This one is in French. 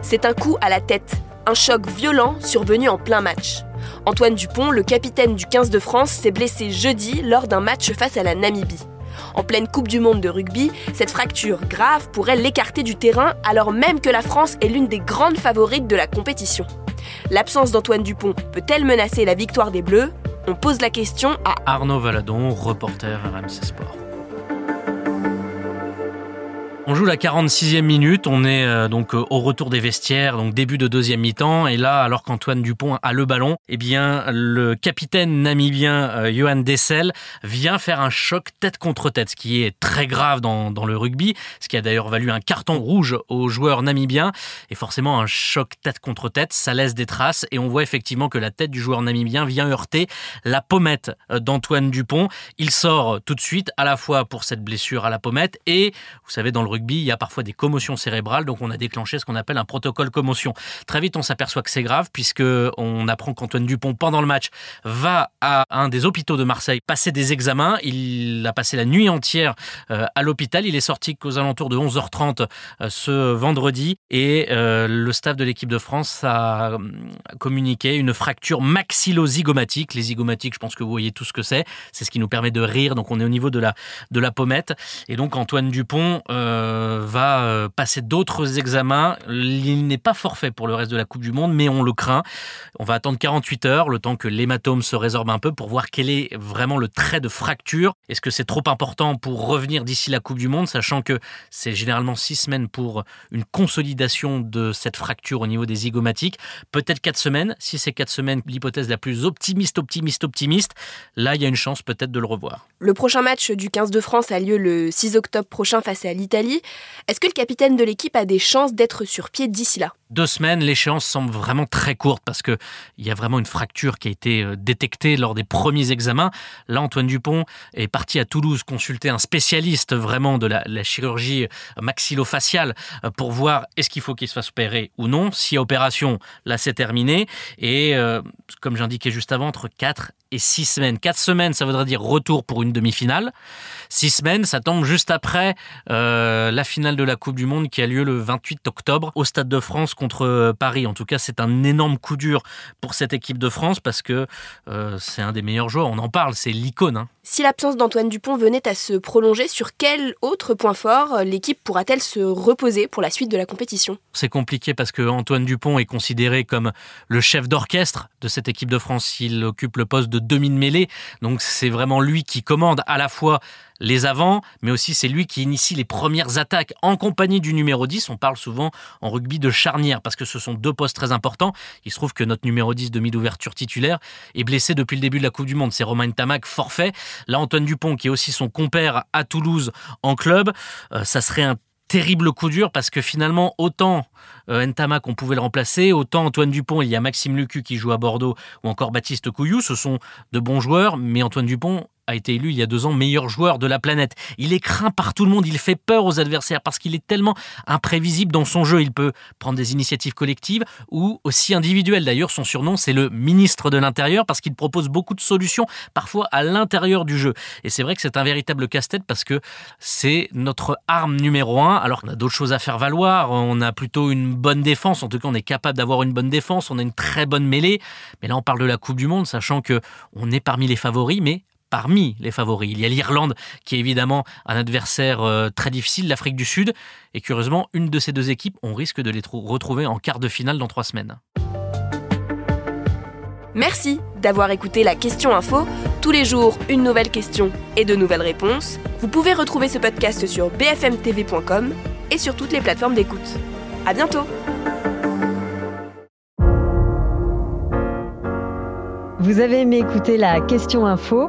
C'est un coup à la tête, un choc violent survenu en plein match. Antoine Dupont, le capitaine du 15 de France, s'est blessé jeudi lors d'un match face à la Namibie. En pleine Coupe du Monde de rugby, cette fracture grave pourrait l'écarter du terrain alors même que la France est l'une des grandes favorites de la compétition. L'absence d'Antoine Dupont peut-elle menacer la victoire des Bleus? On pose la question à Arnaud Valadon, reporter RMC Sport. On joue la 46e minute, on est euh, donc euh, au retour des vestiaires, donc début de deuxième mi-temps, et là, alors qu'Antoine Dupont a le ballon, eh bien, le capitaine namibien euh, Johan Dessel vient faire un choc tête contre tête, ce qui est très grave dans, dans le rugby, ce qui a d'ailleurs valu un carton rouge aux joueurs namibiens, et forcément un choc tête contre tête, ça laisse des traces, et on voit effectivement que la tête du joueur namibien vient heurter la pommette d'Antoine Dupont. Il sort tout de suite, à la fois pour cette blessure à la pommette, et vous savez, dans le rugby, il y a parfois des commotions cérébrales, donc on a déclenché ce qu'on appelle un protocole commotion. Très vite, on s'aperçoit que c'est grave, puisque on apprend qu'Antoine Dupont, pendant le match, va à un des hôpitaux de Marseille passer des examens. Il a passé la nuit entière euh, à l'hôpital. Il est sorti qu'aux alentours de 11h30 euh, ce vendredi, et euh, le staff de l'équipe de France a communiqué une fracture maxillozygomatique. Les zygomatiques, je pense que vous voyez tout ce que c'est. C'est ce qui nous permet de rire. Donc on est au niveau de la, de la pommette. Et donc Antoine Dupont va euh, passer d'autres examens. Il n'est pas forfait pour le reste de la Coupe du Monde, mais on le craint. On va attendre 48 heures, le temps que l'hématome se résorbe un peu pour voir quel est vraiment le trait de fracture. Est-ce que c'est trop important pour revenir d'ici la Coupe du Monde, sachant que c'est généralement six semaines pour une consolidation de cette fracture au niveau des zygomatiques. Peut-être quatre semaines. Si c'est quatre semaines, l'hypothèse la plus optimiste, optimiste, optimiste, là, il y a une chance peut-être de le revoir. Le prochain match du 15 de France a lieu le 6 octobre prochain face à l'Italie. Est-ce que le capitaine de l'équipe a des chances d'être sur pied d'ici là? Deux semaines, l'échéance semble vraiment très courte parce qu'il y a vraiment une fracture qui a été euh, détectée lors des premiers examens. Là, Antoine Dupont est parti à Toulouse consulter un spécialiste vraiment de la, chirurgie maxillofaciale euh, pour voir est-ce qu'il faut qu'il se fasse opérer ou non. Si opération, là c'est terminé. Et euh, comme j'indiquais juste avant, entre 4 et 6 semaines. 4 semaines, ça voudrait dire retour pour une demi-finale. 6 semaines, ça tombe juste après euh, la finale de la Coupe du Monde qui a lieu le 28 octobre au Stade de France contre euh, Paris. En tout cas, c'est un énorme coup dur pour cette équipe de France parce que euh, c'est un des meilleurs joueurs. On en parle, c'est l'icône. Hein. Si l'absence d'Antoine Dupont venait à se prolonger, sur quel autre point fort l'équipe pourra-t-elle se reposer pour la suite de la compétition? C'est compliqué parce que Antoine Dupont est considéré comme le chef d'orchestre de cette équipe de France. Il occupe le poste de demi-mêlée, donc c'est vraiment lui qui commande à la fois les avants, mais aussi c'est lui qui initie les premières attaques en compagnie du numéro 10. On parle souvent en rugby de charnière parce que ce sont deux postes très importants. Il se trouve que notre numéro 10 demi d'ouverture titulaire est blessé depuis le début de la Coupe du Monde. C'est Romain Tamac, forfait. Là, Antoine Dupont, qui est aussi son compère à Toulouse en club, euh, ça serait un terrible coup dur parce que finalement, autant euh, Ntamak, on pouvait le remplacer, autant Antoine Dupont, il y a Maxime Lucu qui joue à Bordeaux ou encore Baptiste Couillou, ce sont de bons joueurs, mais Antoine Dupont a été élu il y a deux ans meilleur joueur de la planète. Il est craint par tout le monde, il fait peur aux adversaires parce qu'il est tellement imprévisible dans son jeu. Il peut prendre des initiatives collectives ou aussi individuelles. D'ailleurs, son surnom, c'est le ministre de l'Intérieur parce qu'il propose beaucoup de solutions, parfois à l'intérieur du jeu. Et c'est vrai que c'est un véritable casse-tête parce que c'est notre arme numéro un. Alors qu'on a d'autres choses à faire valoir. On a plutôt une bonne défense. En tout cas, on est capable d'avoir une bonne défense. On a une très bonne mêlée. Mais là, on parle de la Coupe du Monde, sachant que on est parmi les favoris, mais parmi les favoris. Il y a l'Irlande qui est évidemment un adversaire euh, très difficile, l'Afrique du Sud, et curieusement, une de ces deux équipes, on risque de les retrouver en quart de finale dans trois semaines. Merci d'avoir écouté la question info. Tous les jours, une nouvelle question et de nouvelles réponses. Vous pouvez retrouver ce podcast sur bfmtv.com et sur toutes les plateformes d'écoute. À bientôt! Vous avez aimé écouter la question info?